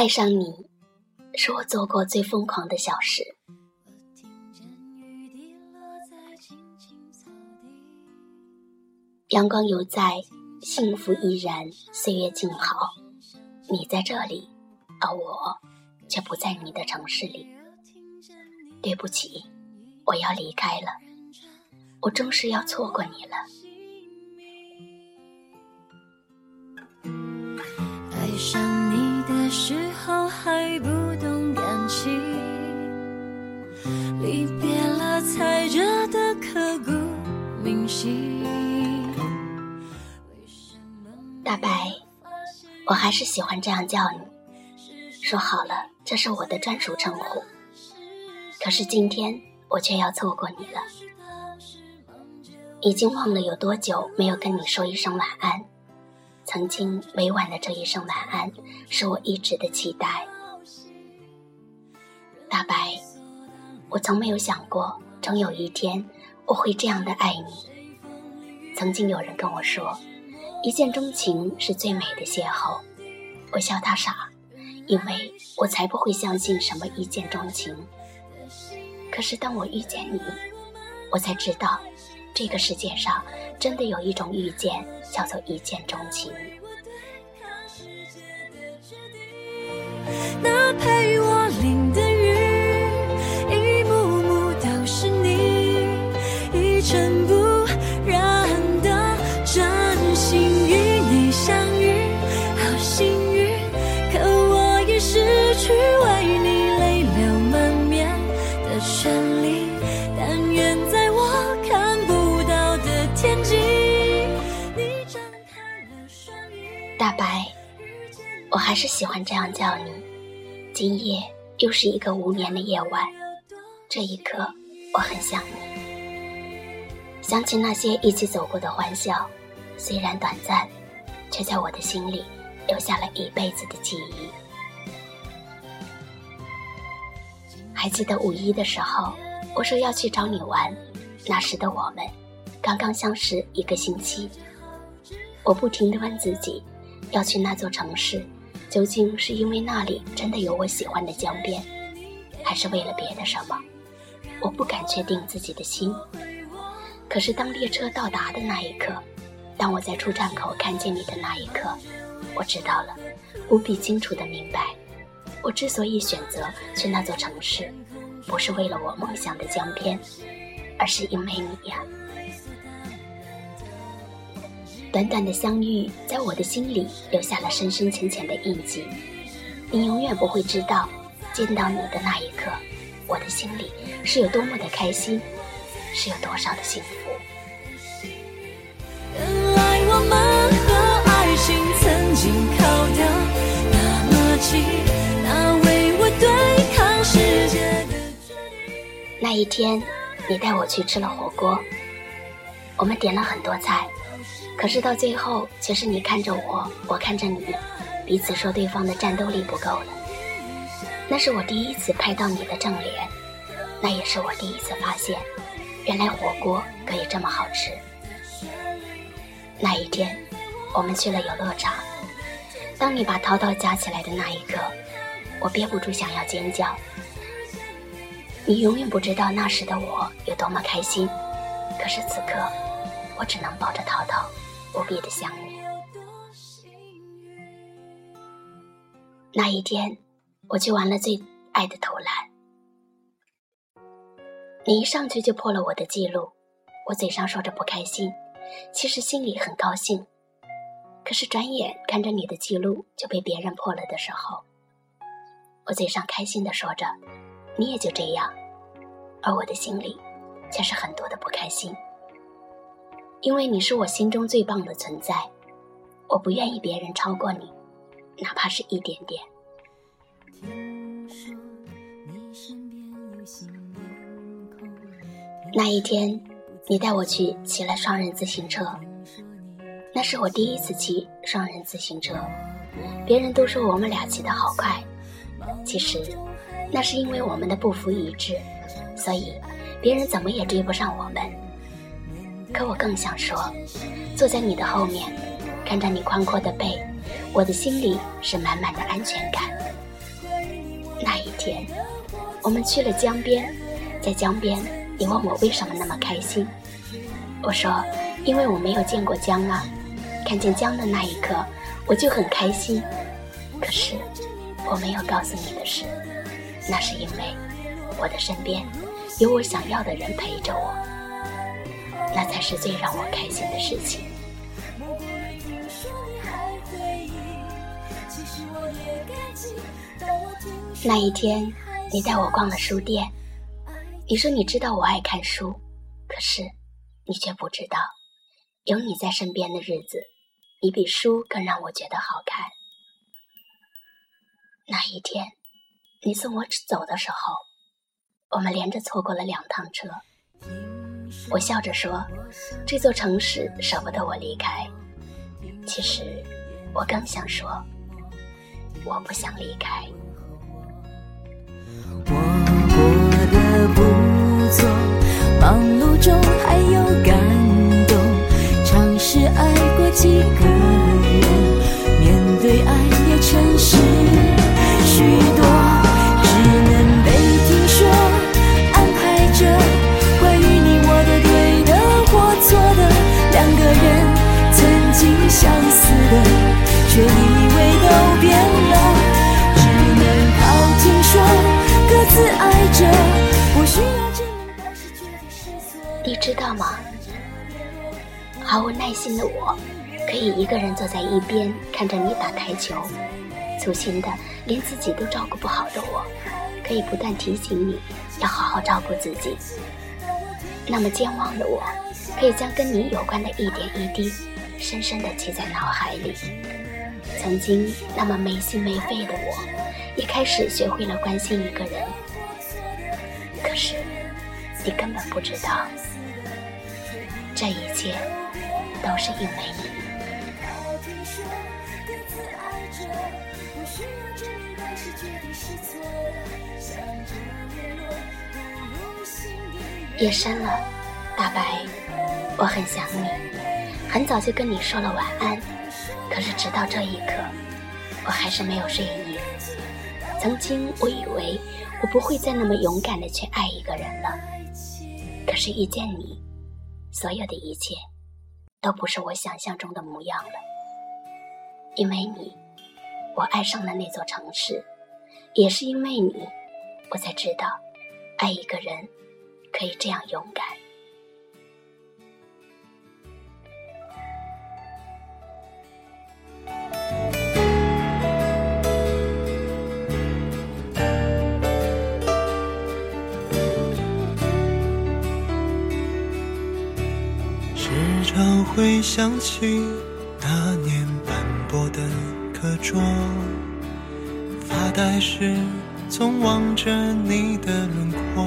爱上你，是我做过最疯狂的小事。阳光犹在，幸福依然，岁月静好。你在这里，而我却不在你的城市里。对不起，我要离开了，我终是要错过你了。爱上你的时候还不懂感情，离别了才觉得刻骨铭心。大白，我还是喜欢这样叫你。说好了，这是我的专属称呼。可是今天我却要错过你了。已经忘了有多久没有跟你说一声晚安。曾经每晚的这一声晚安，是我一直的期待。大白，我从没有想过，终有一天我会这样的爱你。曾经有人跟我说。一见钟情是最美的邂逅，我笑他傻，因为我才不会相信什么一见钟情。可是当我遇见你，我才知道，这个世界上真的有一种遇见叫做一见钟情。那陪还是喜欢这样叫你。今夜又是一个无眠的夜晚，这一刻我很想你，想起那些一起走过的欢笑，虽然短暂，却在我的心里留下了一辈子的记忆。还记得五一的时候，我说要去找你玩，那时的我们刚刚相识一个星期，我不停地问自己。要去那座城市，究竟是因为那里真的有我喜欢的江边，还是为了别的什么？我不敢确定自己的心。可是当列车到达的那一刻，当我在出站口看见你的那一刻，我知道了，无比清楚的明白，我之所以选择去那座城市，不是为了我梦想的江边，而是因为你呀。短短的相遇，在我的心里留下了深深浅浅的印记。你永远不会知道，见到你的那一刻，我的心里是有多么的开心，是有多少的幸福。原来我们和爱情曾经靠得那么近，那为我对抗世界的那一天，你带我去吃了火锅，我们点了很多菜。可是到最后，却是你看着我，我看着你，彼此说对方的战斗力不够了。那是我第一次拍到你的正脸，那也是我第一次发现，原来火锅可以这么好吃。那一天，我们去了游乐场，当你把淘淘夹起来的那一刻，我憋不住想要尖叫。你永远不知道那时的我有多么开心，可是此刻，我只能抱着淘淘。无比的想你。那一天，我去玩了最爱的投篮，你一上去就破了我的记录。我嘴上说着不开心，其实心里很高兴。可是转眼看着你的记录就被别人破了的时候，我嘴上开心的说着，你也就这样，而我的心里却是很多的不开心。因为你是我心中最棒的存在，我不愿意别人超过你，哪怕是一点点。那一天，你带我去骑了双人自行车，那是我第一次骑双人自行车。别人都说我们俩骑得好快，其实那是因为我们的步幅一致，所以别人怎么也追不上我们。可我更想说，坐在你的后面，看着你宽阔的背，我的心里是满满的安全感。那一天，我们去了江边，在江边，你问我为什么那么开心，我说，因为我没有见过江啊，看见江的那一刻，我就很开心。可是，我没有告诉你的是，那是因为我的身边有我想要的人陪着我，那才是最让我开心的事情。那一天，你带我逛了书店，你说你知道我爱看书，可是你却不知道，有你在身边的日子，你比书更让我觉得好看。那一天，你送我走的时候，我们连着错过了两趟车。我笑着说：“这座城市舍不得我离开。”其实，我更想说，我不想离开。知道吗？毫无耐心的我，可以一个人坐在一边看着你打台球。粗心的，连自己都照顾不好的我，可以不断提醒你要好好照顾自己。那么健忘的我，可以将跟你有关的一点一滴，深深的记在脑海里。曾经那么没心没肺的我，也开始学会了关心一个人。可是，你根本不知道，这一切都是因为你。夜深了，大白，我很想你，很早就跟你说了晚安，可是直到这一刻，我还是没有睡意。曾经我以为我不会再那么勇敢的去爱一个人了，可是遇见你，所有的一切都不是我想象中的模样了。因为你，我爱上了那座城市，也是因为你，我才知道爱一个人。可以这样勇敢。会想起那年斑驳的课桌，发呆时总望着你的轮廓。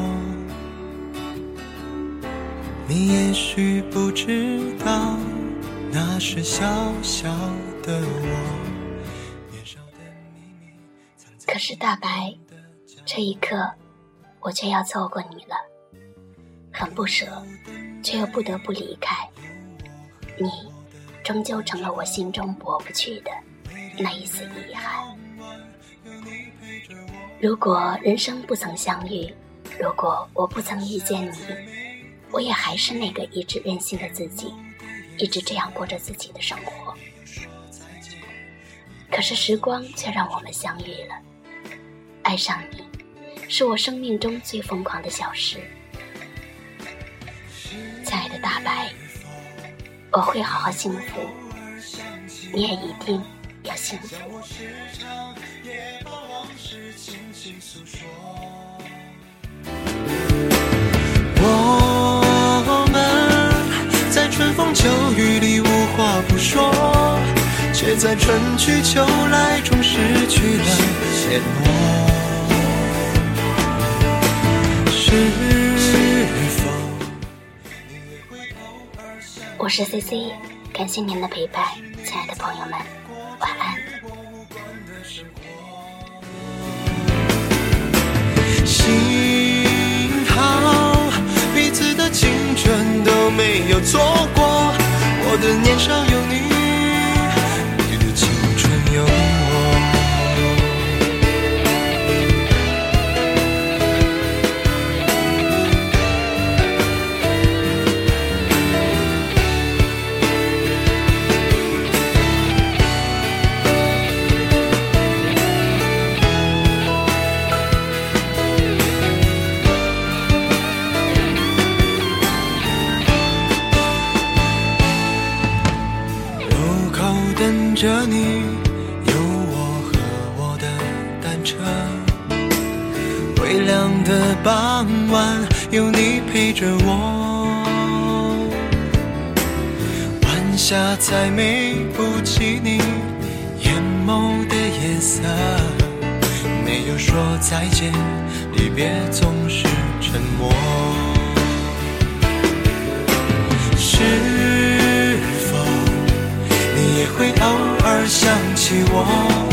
你也许不知道，那是小小的我。可是大白，这一刻，我却要错过你了，很不舍，却又不得不离开。你，终究成了我心中抹不去的那一丝遗憾。如果人生不曾相遇，如果我不曾遇见你。我也还是那个一直任性的自己，一直这样过着自己的生活。可是时光却让我们相遇了，爱上你，是我生命中最疯狂的小事。亲爱的大白，我会好好幸福，你也一定要幸福。我们在春风秋雨里无话不说，却在春去秋来中失去了联络。是是 C C，感谢您的陪伴，亲爱的朋友们，晚安。幸好彼此的青春都没有错过。我的年少有你，的傍晚，有你陪着我。晚霞再美不及你眼眸的夜色，没有说再见，离别总是沉默。是否你也会偶尔想起我？